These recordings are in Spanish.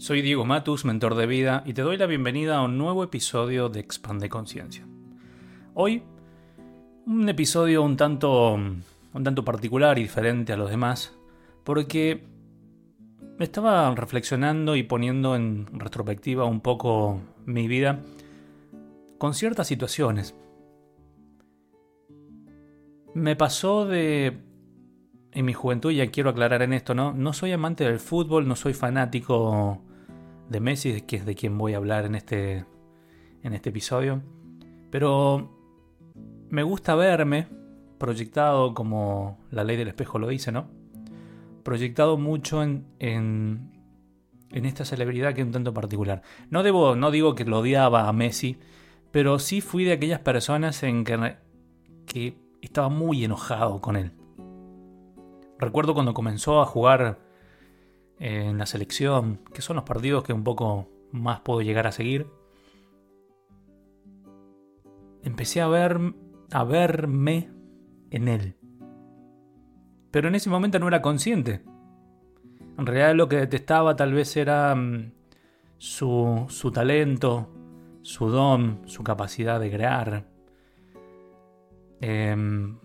Soy Diego Matus, mentor de vida, y te doy la bienvenida a un nuevo episodio de Expande Conciencia. Hoy, un episodio un tanto, un tanto particular y diferente a los demás, porque estaba reflexionando y poniendo en retrospectiva un poco mi vida con ciertas situaciones. Me pasó de en mi juventud, ya quiero aclarar en esto, ¿no? No soy amante del fútbol, no soy fanático de Messi, que es de quien voy a hablar en este, en este episodio. Pero me gusta verme proyectado como la ley del espejo lo dice, ¿no? Proyectado mucho en, en, en esta celebridad que es un tanto particular. No, debo, no digo que lo odiaba a Messi, pero sí fui de aquellas personas en que, que estaba muy enojado con él. Recuerdo cuando comenzó a jugar en la selección, que son los partidos que un poco más puedo llegar a seguir. Empecé a ver a verme en él. Pero en ese momento no era consciente. En realidad lo que detestaba tal vez era mm, su, su talento, su don, su capacidad de crear. Em,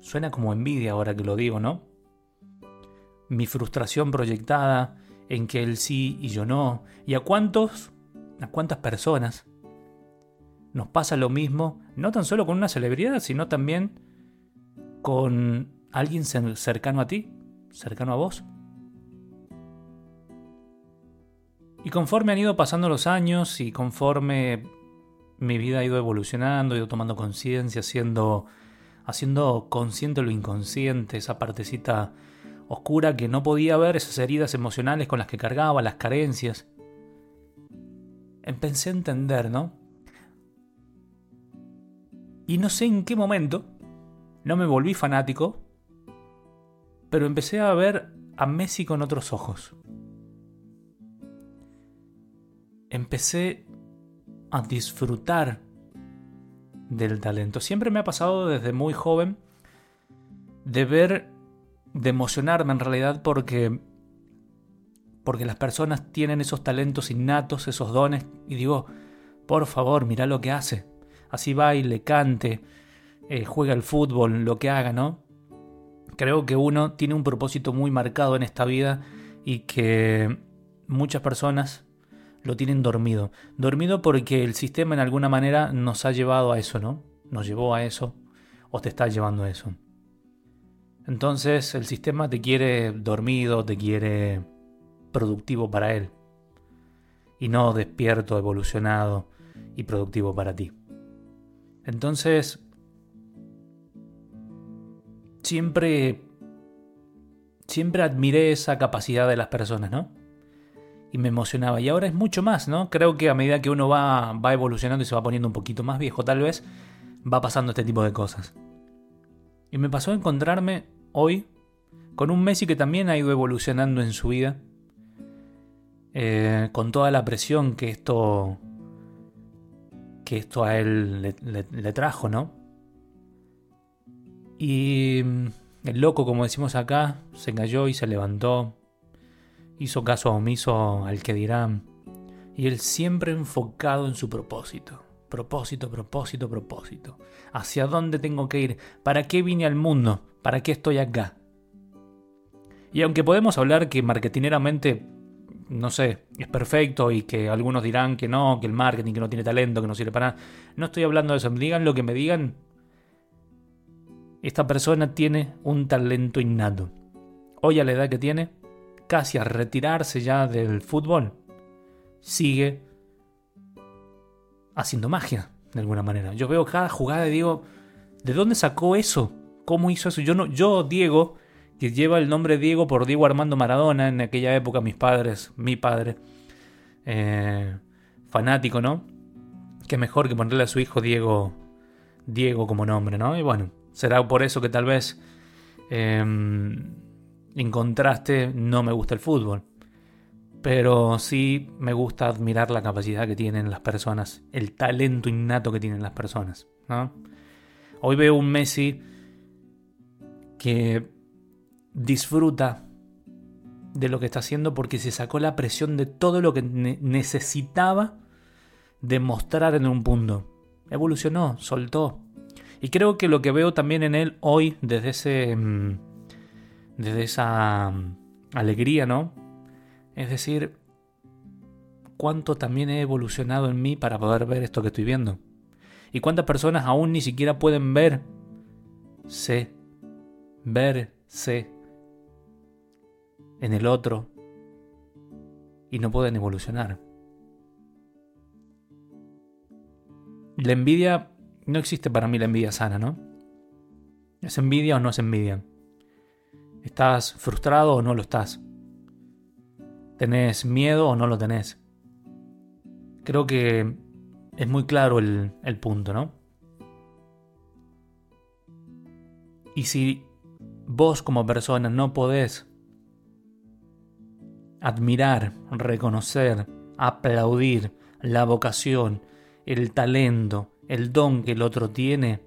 suena como envidia ahora que lo digo, ¿no? Mi frustración proyectada en que él sí y yo no, y a cuántos, a cuántas personas nos pasa lo mismo, no tan solo con una celebridad, sino también con alguien cercano a ti, cercano a vos. Y conforme han ido pasando los años y conforme mi vida ha ido evolucionando, he ido tomando conciencia, haciendo, haciendo consciente lo inconsciente, esa partecita oscura que no podía ver esas heridas emocionales con las que cargaba, las carencias. Empecé a entender, ¿no? Y no sé en qué momento, no me volví fanático, pero empecé a ver a Messi con otros ojos. Empecé a disfrutar del talento. Siempre me ha pasado desde muy joven de ver de emocionarme en realidad porque porque las personas tienen esos talentos innatos, esos dones y digo, por favor, mira lo que hace. Así baile, cante, eh, juega el fútbol, lo que haga, ¿no? Creo que uno tiene un propósito muy marcado en esta vida y que muchas personas lo tienen dormido. Dormido porque el sistema en alguna manera nos ha llevado a eso, ¿no? Nos llevó a eso o te está llevando a eso. Entonces el sistema te quiere dormido, te quiere productivo para él. Y no despierto, evolucionado y productivo para ti. Entonces, siempre, siempre admiré esa capacidad de las personas, ¿no? Y me emocionaba. Y ahora es mucho más, ¿no? Creo que a medida que uno va, va evolucionando y se va poniendo un poquito más viejo, tal vez, va pasando este tipo de cosas. Y me pasó a encontrarme hoy con un Messi que también ha ido evolucionando en su vida, eh, con toda la presión que esto que esto a él le, trajo, ¿no? Y mm, el loco, como decimos acá, se cayó y se levantó, hizo caso omiso al que dirán, y él siempre enfocado en su propósito. Propósito, propósito, propósito. ¿Hacia dónde tengo que ir? ¿Para qué vine al mundo? ¿Para qué estoy acá? Y aunque podemos hablar que marketineramente, no sé, es perfecto y que algunos dirán que no, que el marketing, que no tiene talento, que no sirve para nada, no estoy hablando de eso. Digan lo que me digan. Esta persona tiene un talento innato. Hoy a la edad que tiene, casi a retirarse ya del fútbol, sigue haciendo magia, de alguna manera. Yo veo cada jugada y digo, ¿de dónde sacó eso? ¿Cómo hizo eso? Yo, no, yo Diego, que lleva el nombre Diego por Diego Armando Maradona, en aquella época mis padres, mi padre, eh, fanático, ¿no? Qué mejor que ponerle a su hijo Diego, Diego como nombre, ¿no? Y bueno, será por eso que tal vez em, en contraste no me gusta el fútbol. Pero sí me gusta admirar la capacidad que tienen las personas, el talento innato que tienen las personas. ¿no? Hoy veo un Messi que disfruta de lo que está haciendo porque se sacó la presión de todo lo que necesitaba demostrar en un punto. Evolucionó, soltó. Y creo que lo que veo también en él hoy, desde ese. Mm, desde esa mm, alegría, ¿no? Es decir, cuánto también he evolucionado en mí para poder ver esto que estoy viendo. Y cuántas personas aún ni siquiera pueden ver. Sé. Verse en el otro y no pueden evolucionar. La envidia, no existe para mí la envidia sana, ¿no? ¿Es envidia o no es envidia? ¿Estás frustrado o no lo estás? ¿Tenés miedo o no lo tenés? Creo que es muy claro el, el punto, ¿no? Y si vos como persona no podés admirar, reconocer, aplaudir la vocación, el talento, el don que el otro tiene,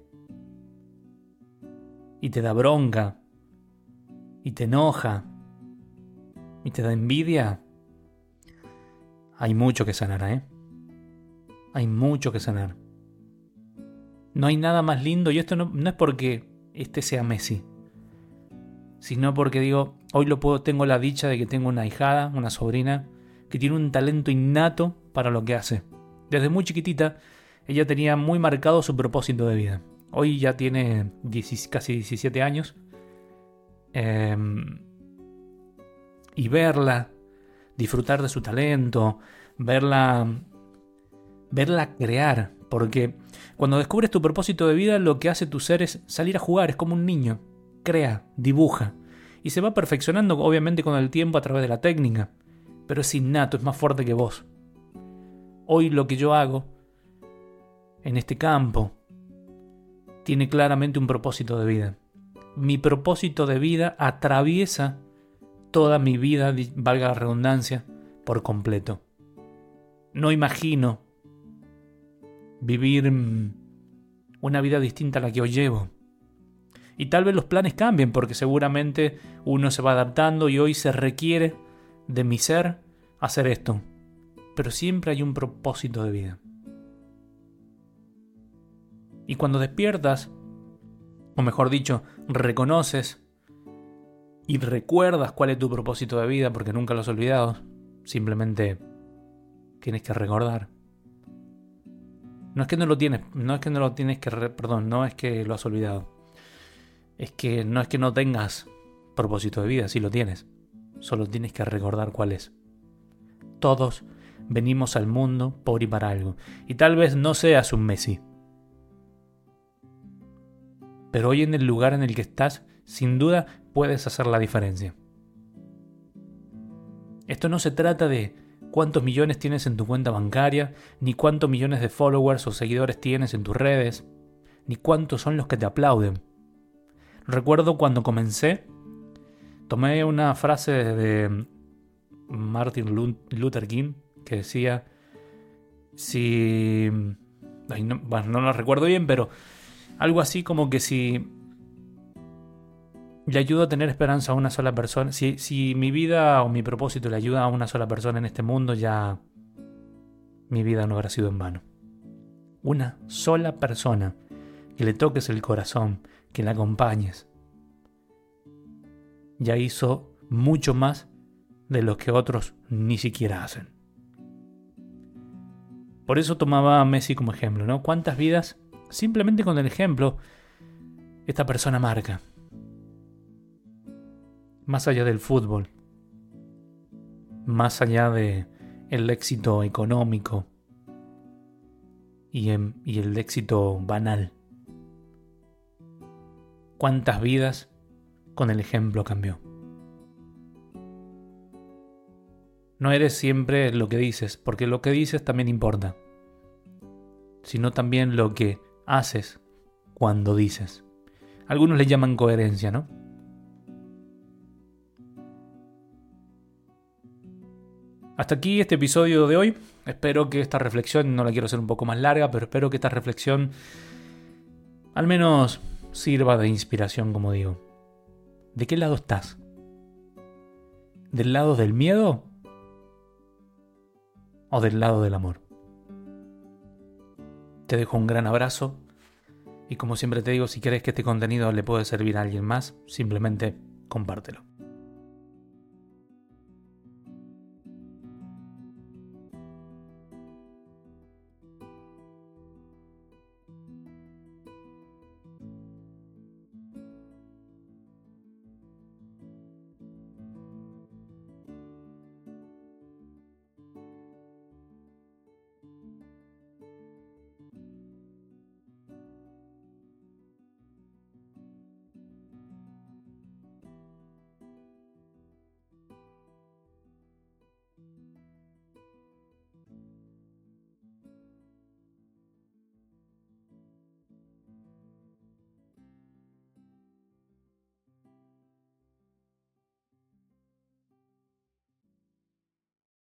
y te da bronca, y te enoja, y te da envidia, hay mucho que sanar, ¿eh? Hay mucho que sanar. No hay nada más lindo, y esto no, no es porque este sea Messi, sino porque digo, hoy lo puedo, tengo la dicha de que tengo una hijada, una sobrina, que tiene un talento innato para lo que hace. Desde muy chiquitita, ella tenía muy marcado su propósito de vida. Hoy ya tiene casi 17 años. Em, y verla, disfrutar de su talento, verla, verla crear. Porque cuando descubres tu propósito de vida, lo que hace tu ser es salir a jugar, es como un niño crea, dibuja. Y se va perfeccionando obviamente con el tiempo a través de la técnica. Pero es innato, es más fuerte que vos. Hoy lo que yo hago en este campo tiene claramente un propósito de vida. Mi propósito de vida atraviesa toda mi vida, valga la redundancia, por completo. No imagino vivir mm, una vida distinta a la que hoy llevo. Y tal vez los planes cambien porque seguramente uno se va adaptando y hoy se requiere de mi ser hacer esto. Pero siempre hay un propósito de vida. Y cuando despiertas, o mejor dicho, reconoces y recuerdas cuál es tu propósito de vida porque nunca lo has olvidado, simplemente tienes que recordar. No es que no lo tienes, no es que no lo tienes que, perdón, no es que lo has olvidado es que no es que no tengas propósito de vida, sí lo tienes. Solo tienes que recordar cuál es. Todos venimos al mundo por y para algo. Y tal vez no seas un Messi. Pero hoy en el lugar en el que estás, sin duda puedes hacer la diferencia. Esto no se trata de cuántos millones tienes en tu cuenta bancaria, ni cuántos millones de followers o seguidores tienes en tus redes, ni cuántos son los que te aplauden. Recuerdo cuando comencé, tomé una frase de Martin Luther King que decía, si... no, bueno, no lo recuerdo bien, pero algo así como que si le ayudo a tener esperanza a una sola persona, si, si mi vida o mi propósito le ayuda a una sola persona en este mundo, ya mi vida no habrá sido en vano. Una sola persona que le toques el corazón, que la acompañes. Ya hizo mucho más de lo que otros ni siquiera hacen. Por eso tomaba a Messi como ejemplo, ¿no? ¿Cuántas vidas, simplemente con el ejemplo, esta persona marca? Más allá del fútbol, más allá de éxito económico y, y el éxito banal cuántas vidas con el ejemplo cambió. No eres siempre lo que dices, porque lo que dices también importa, sino también lo que haces cuando dices. Algunos le llaman coherencia, ¿no? Hasta aquí este episodio de hoy. Espero que esta reflexión, no la quiero hacer un poco más larga, pero espero que esta reflexión al menos sirva de inspiración, como digo. ¿De qué lado estás? ¿Del lado del miedo? ¿O del lado del amor? Te dejo un gran abrazo y como siempre te digo, si quieres que este contenido le pueda servir a alguien más, simplemente compártelo.